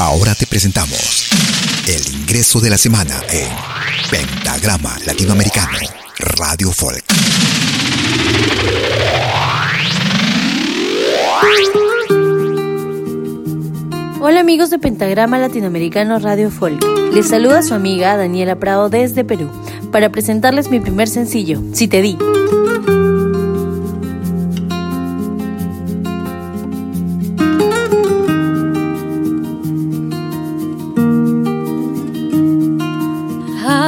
Ahora te presentamos el ingreso de la semana en Pentagrama Latinoamericano, Radio Folk. Hola amigos de Pentagrama Latinoamericano Radio Folk. Les saluda su amiga Daniela Prado desde Perú para presentarles mi primer sencillo, Si te di.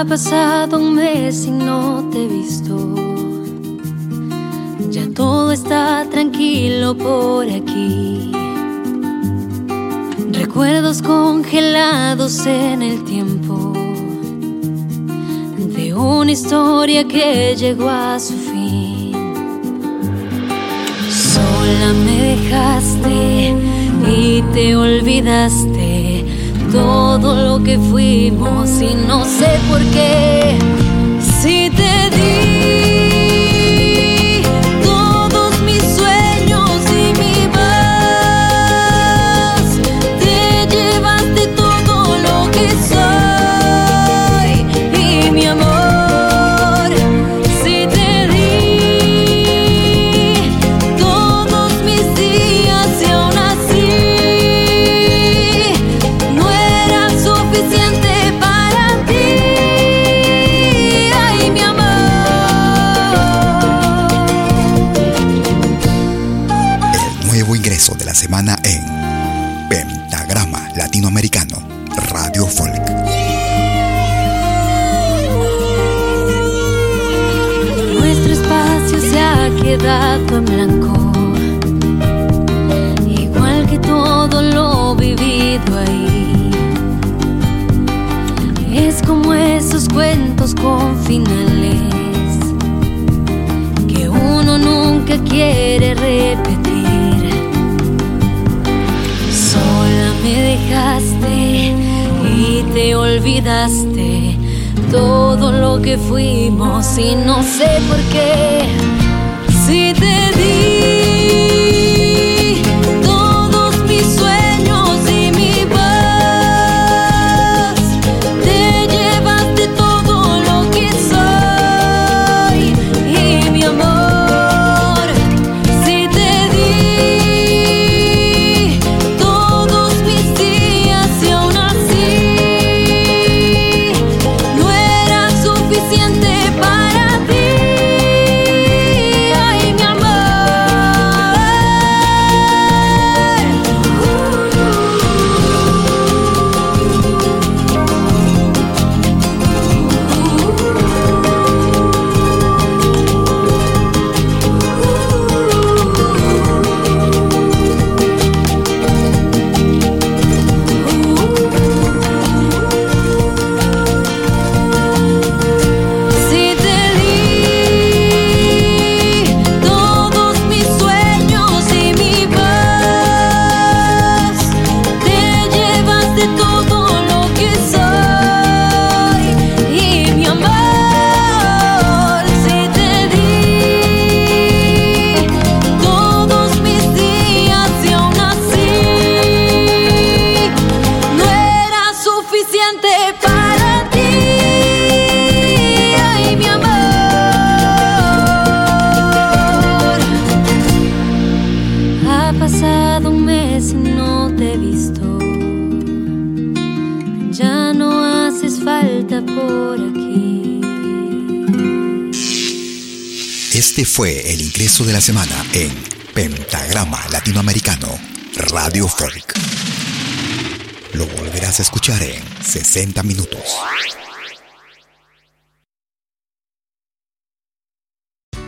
Ha pasado un mes y no te he visto. Ya todo está tranquilo por aquí. Recuerdos congelados en el tiempo de una historia que llegó a su fin. Sola me dejaste y te olvidaste todo lo que fuimos y no sé por qué. En blanco, igual que todo lo vivido ahí. Es como esos cuentos con finales que uno nunca quiere repetir. Sola me dejaste y te olvidaste todo lo que fuimos y no sé por qué. Ya no haces falta por aquí. Este fue el ingreso de la semana en Pentagrama Latinoamericano, Radio Folk. Lo volverás a escuchar en 60 minutos.